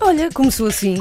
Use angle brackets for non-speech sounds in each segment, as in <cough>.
Olha, começou assim.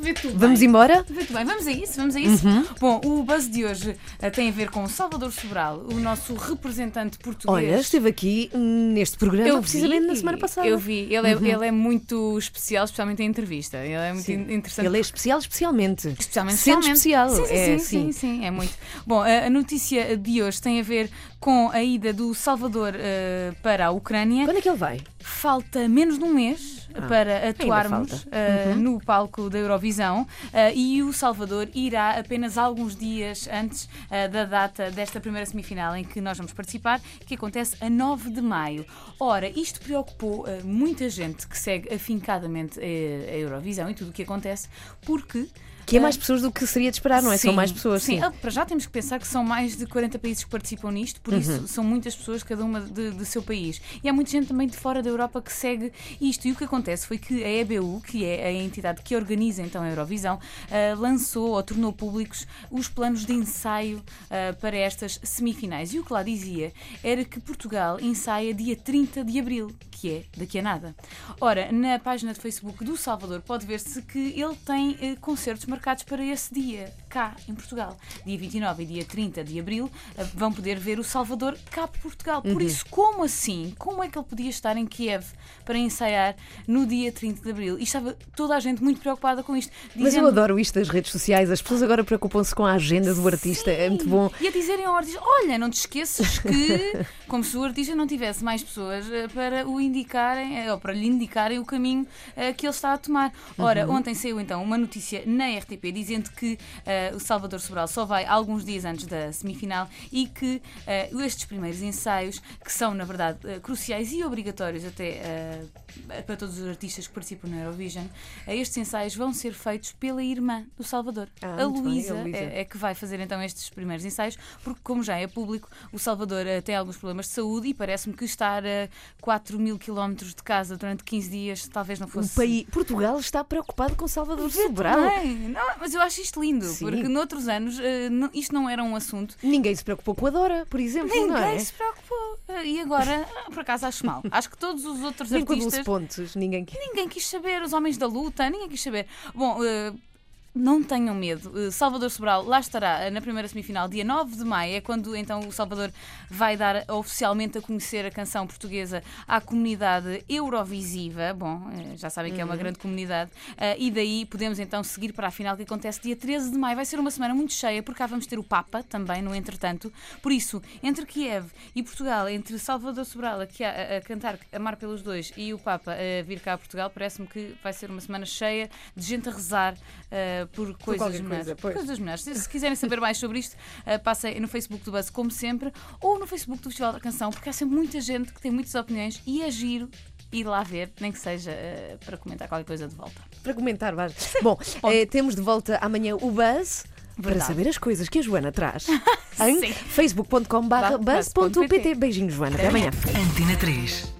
Vê tu Vamos bem. embora? Vê tu bem, vamos a isso, vamos a isso. Uhum. Bom, o buzz de hoje eh, tem a ver com Salvador Sobral, o nosso representante português. Olha, esteve aqui neste programa eu precisamente vi, na semana passada. Eu vi, ele é, ele é muito especial, especialmente em entrevista. Ele é muito in- interessante. Ele é especial, especialmente. Especialmente, Sendo especial, Sim, sim, é, sim, sim. sim, é muito. Bom, a a notícia de hoje tem a ver com a ida do Salvador eh, para a Ucrânia. Quando é que ele vai? Falta menos de um mês Ah, para atuarmos falta. eh, Uhum. no palco da Eurovisão eh, e o Salvador irá apenas alguns dias antes eh, da data desta primeira semifinal em que nós vamos participar, que acontece a 9 de maio. Ora, isto preocupou muita gente que segue afincadamente a Eurovisão e tudo o que acontece, porque Que é mais pessoas do que seria de esperar, não é? São Sim, mais pessoas, sim. Ah, Para já temos que pensar que são mais de 40 países que participam nisto, por Uhum. isso são muitas pessoas, cada uma do seu país. E há muita gente também de fora da Europa que segue isto. E o que acontece foi que a EBU, que é a entidade que organiza então a Eurovisão, ah, lançou ou tornou públicos os planos de ensaio ah, para estas semifinais. E o que lá dizia era que Portugal ensaia dia 30 de abril, que é daqui a nada. Ora, na página de Facebook do Salvador pode ver-se que ele tem eh, concertos marcados para esse dia, cá em Portugal. Dia 29 e dia 30 de abril eh, vão poder ver o Salvador cá por Portugal. Uhum. Por isso, como assim? Como é que ele podia estar em Kiev para ensaiar no dia 30 de abril? E estava toda a gente muito preocupada com isto. Mas eu dizendo- adoro isto das redes sociais. As pessoas agora preocupam-se com a agenda do artista. É muito bom. E a dizerem ao artista: olha, não te esqueças que, <laughs> como se o artista não tivesse mais pessoas eh, para o indicarem, eh, ou para lhe indicarem o caminho eh, que ele está a tomar. Ora, Uhum. ontem saiu então uma notícia na RTP dizendo que o Salvador Sobral só vai alguns dias antes da semifinal e que estes primeiros ensaios, que são na verdade cruciais e obrigatórios até para todos os artistas que participam na Eurovision, estes ensaios vão ser feitos pela irmã do Salvador, Ah, a Luísa. É- é que vai fazer então estes primeiros ensaios, porque, como já é público, o Salvador tem alguns problemas de saúde e parece-me que estar a 4 mil quilómetros de casa durante 15 dias talvez não O fosse. país, Portugal está preocupado com Salvador Sobral. Não, mas eu acho isto lindo, Sim. porque noutros anos eh, não- isto não era um assunto. Ninguém se preocupou com a Dora, por exemplo, não é? Ninguém se preocupou. Eh, E agora, ah, por acaso, acho mal. Acho que todos os outros Nem com artistas. Dulce Pontes, ninguém quis. Ninguém quis saber, os homens da luta, ninguém quis saber. Bom, eh, não tenham medo. Eh, Salvador Sobral lá estará eh, na primeira semifinal, dia 9 de maio, é quando então o Salvador vai dar oficialmente a conhecer a canção portuguesa à comunidade Eurovisiva. Bom, eh, já sabem que é uma grande comunidade. E daí podemos então seguir para a final que acontece dia 13 de maio. Vai ser uma semana muito cheia, porque cá vamos ter o Papa também, no entretanto. Por isso, entre Kiev e Portugal, entre Salvador Sobral aqui a, a cantar Amar pelos dois e o Papa a vir cá a Portugal, parece-me que vai ser uma semana cheia de gente a rezar eh, por coisas melhores. coisa, coisas. Se, se quiserem saber mais sobre isto, eh, passem no Facebook do Buzz, como sempre, ou no Facebook do Festival da Canção, porque há sempre muita gente que tem muitas opiniões e é giro ir lá ver, nem que seja eh, para comentar qualquer coisa de volta. Para comentar, vais. Bom, eh, temos de volta amanhã o Buzz. Para Verdade. saber as coisas que a Joana traz. <laughs> em Sim. facebook.com.br Barra buzz.pt. buzz.pt. Beijinhos, Joana. Até amanhã. Antena 3.